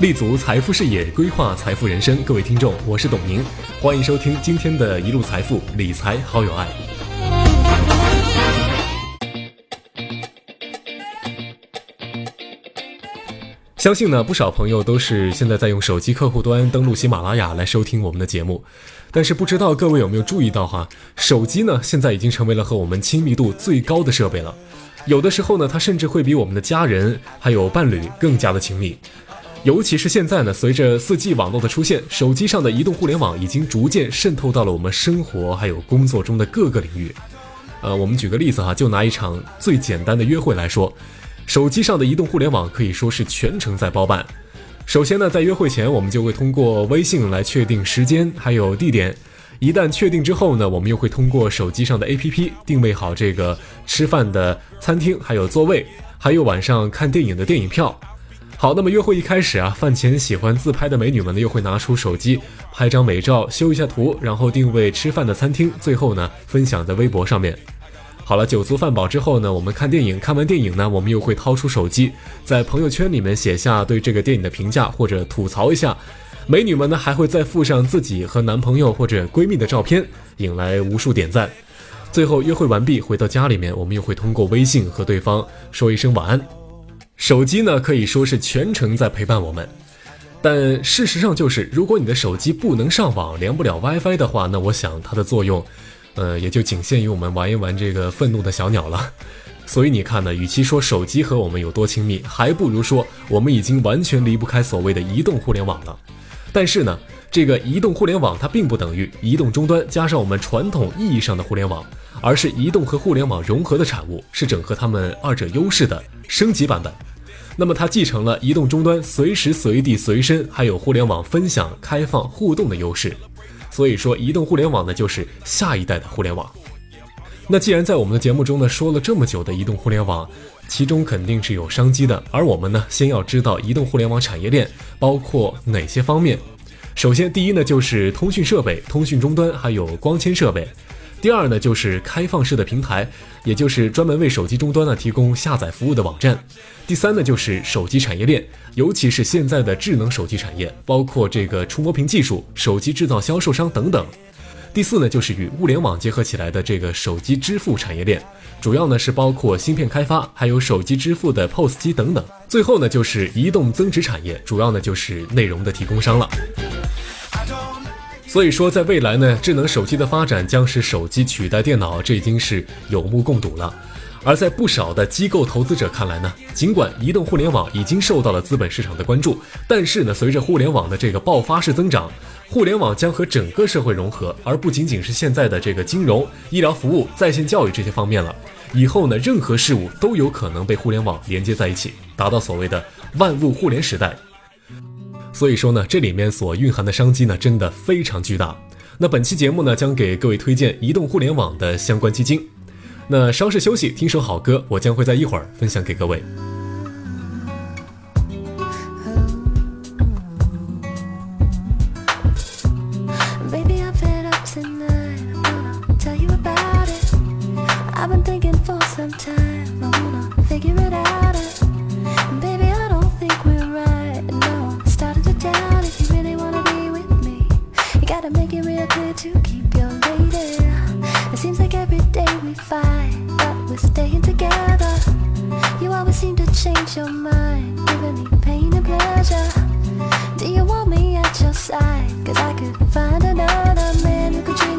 立足财富视野，规划财富人生。各位听众，我是董宁，欢迎收听今天的一路财富理财好有爱。相信呢，不少朋友都是现在在用手机客户端登录喜马拉雅来收听我们的节目，但是不知道各位有没有注意到哈，手机呢现在已经成为了和我们亲密度最高的设备了，有的时候呢，它甚至会比我们的家人还有伴侣更加的亲密。尤其是现在呢，随着四 G 网络的出现，手机上的移动互联网已经逐渐渗透到了我们生活还有工作中的各个领域。呃，我们举个例子哈，就拿一场最简单的约会来说，手机上的移动互联网可以说是全程在包办。首先呢，在约会前，我们就会通过微信来确定时间还有地点。一旦确定之后呢，我们又会通过手机上的 APP 定位好这个吃饭的餐厅还有座位，还有晚上看电影的电影票。好，那么约会一开始啊，饭前喜欢自拍的美女们呢，又会拿出手机拍张美照，修一下图，然后定位吃饭的餐厅，最后呢分享在微博上面。好了，酒足饭饱之后呢，我们看电影，看完电影呢，我们又会掏出手机，在朋友圈里面写下对这个电影的评价或者吐槽一下。美女们呢还会再附上自己和男朋友或者闺蜜的照片，引来无数点赞。最后约会完毕，回到家里面，我们又会通过微信和对方说一声晚安。手机呢可以说是全程在陪伴我们，但事实上就是，如果你的手机不能上网，连不了 WiFi 的话，那我想它的作用，呃，也就仅限于我们玩一玩这个愤怒的小鸟了。所以你看呢，与其说手机和我们有多亲密，还不如说我们已经完全离不开所谓的移动互联网了。但是呢，这个移动互联网它并不等于移动终端加上我们传统意义上的互联网。而是移动和互联网融合的产物，是整合他们二者优势的升级版本。那么它继承了移动终端随时随地随身，还有互联网分享、开放、互动的优势。所以说，移动互联网呢，就是下一代的互联网。那既然在我们的节目中呢说了这么久的移动互联网，其中肯定是有商机的。而我们呢，先要知道移动互联网产业链包括哪些方面。首先，第一呢就是通讯设备、通讯终端，还有光纤设备。第二呢，就是开放式的平台，也就是专门为手机终端呢提供下载服务的网站。第三呢，就是手机产业链，尤其是现在的智能手机产业，包括这个触摸屏技术、手机制造销售商等等。第四呢，就是与物联网结合起来的这个手机支付产业链，主要呢是包括芯片开发，还有手机支付的 POS 机等等。最后呢，就是移动增值产业，主要呢就是内容的提供商了。所以说，在未来呢，智能手机的发展将使手机取代电脑，这已经是有目共睹了。而在不少的机构投资者看来呢，尽管移动互联网已经受到了资本市场的关注，但是呢，随着互联网的这个爆发式增长，互联网将和整个社会融合，而不仅仅是现在的这个金融、医疗服务、在线教育这些方面了。以后呢，任何事物都有可能被互联网连接在一起，达到所谓的万物互联时代。所以说呢，这里面所蕴含的商机呢，真的非常巨大。那本期节目呢，将给各位推荐移动互联网的相关基金。那稍事休息，听首好歌，我将会在一会儿分享给各位。we fight, but we're staying together. You always seem to change your mind, giving me pain and pleasure. Do you want me at your side? Cause I could find another man who could treat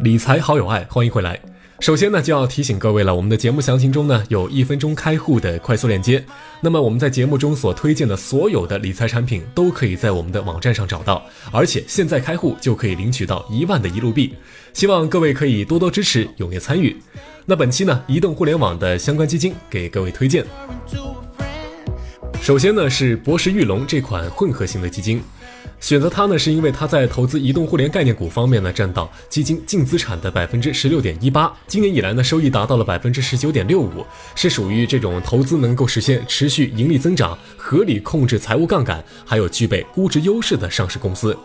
理财好有爱，欢迎回来。首先呢，就要提醒各位了，我们的节目详情中呢有一分钟开户的快速链接。那么我们在节目中所推荐的所有的理财产品都可以在我们的网站上找到，而且现在开户就可以领取到一万的一路币。希望各位可以多多支持，踊跃参与。那本期呢，移动互联网的相关基金给各位推荐。首先呢是博时玉龙这款混合型的基金，选择它呢是因为它在投资移动互联概念股方面呢占到基金净资产的百分之十六点一八，今年以来呢收益达到了百分之十九点六五，是属于这种投资能够实现持续盈利增长、合理控制财务杠杆，还有具备估值优势的上市公司。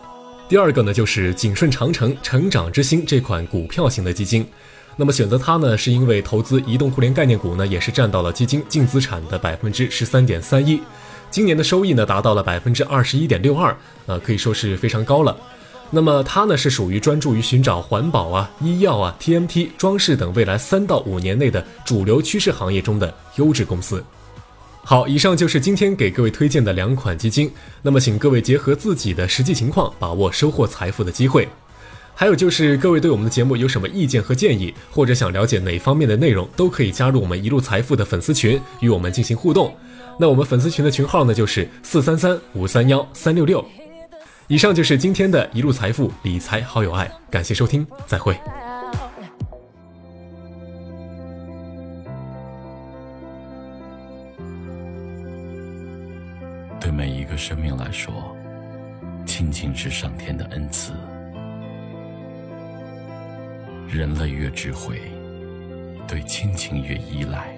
第二个呢就是景顺长城成长之星这款股票型的基金。那么选择它呢，是因为投资移动互联概念股呢，也是占到了基金净资产的百分之十三点三一，今年的收益呢达到了百分之二十一点六二，呃，可以说是非常高了。那么它呢是属于专注于寻找环保啊、医药啊、TMT、装饰等未来三到五年内的主流趋势行业中的优质公司。好，以上就是今天给各位推荐的两款基金。那么请各位结合自己的实际情况，把握收获财富的机会。还有就是，各位对我们的节目有什么意见和建议，或者想了解哪方面的内容，都可以加入我们一路财富的粉丝群，与我们进行互动。那我们粉丝群的群号呢，就是四三三五三幺三六六。以上就是今天的一路财富理财好有爱，感谢收听，再会。对每一个生命来说，亲情是上天的恩赐。人类越智慧，对亲情越依赖。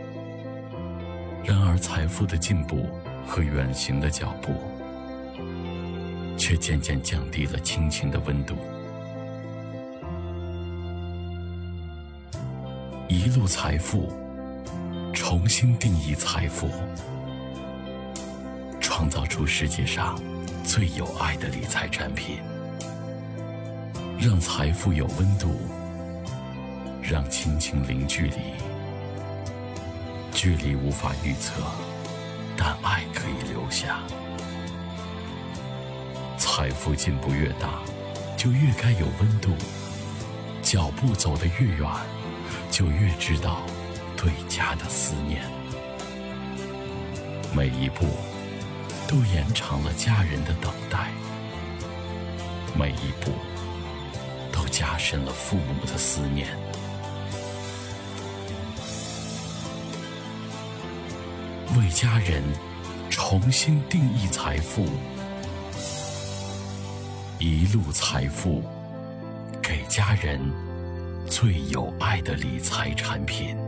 然而，财富的进步和远行的脚步，却渐渐降低了亲情的温度。一路财富，重新定义财富，创造出世界上最有爱的理财产品，让财富有温度。让亲情零距离，距离无法预测，但爱可以留下。财富进步越大，就越该有温度；脚步走得越远，就越知道对家的思念。每一步都延长了家人的等待，每一步都加深了父母的思念。为家人重新定义财富，一路财富，给家人最有爱的理财产品。